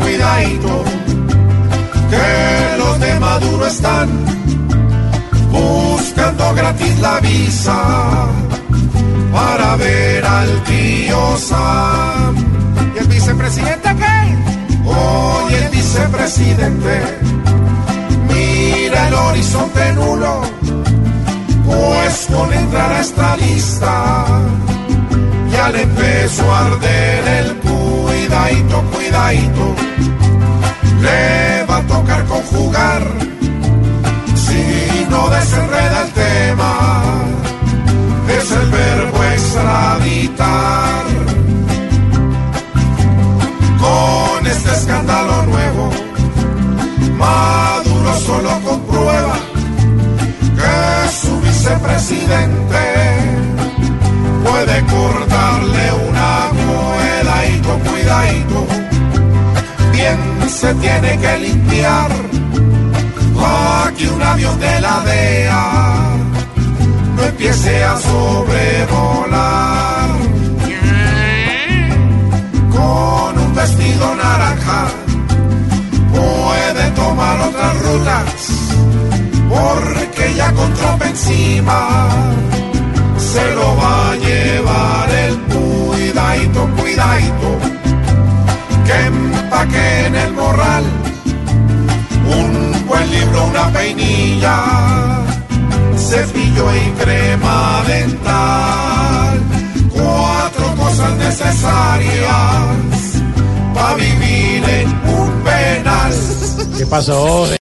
cuidadito, que los de Maduro están buscando gratis la visa para ver al tío Sam. ¿Y el vicepresidente qué? Hoy el vicepresidente mira el horizonte nulo, pues con entrar a esta lista ya le empezó a arder el cuidadito, cuidadito. Le va a tocar conjugar si no desenreda el tema. Es el verbo extraditar. Con este escándalo nuevo, Maduro solo comprueba que su vicepresidente puede cortarle con cuidadito bien se tiene que limpiar. Aquí un avión de la DEA. No empiece a sobrevolar. Con un vestido naranja puede tomar otras rutas porque ya con Trump encima un buen libro, una peinilla, cepillo y crema dental, cuatro cosas necesarias para vivir en un penal. ¿Qué pasó?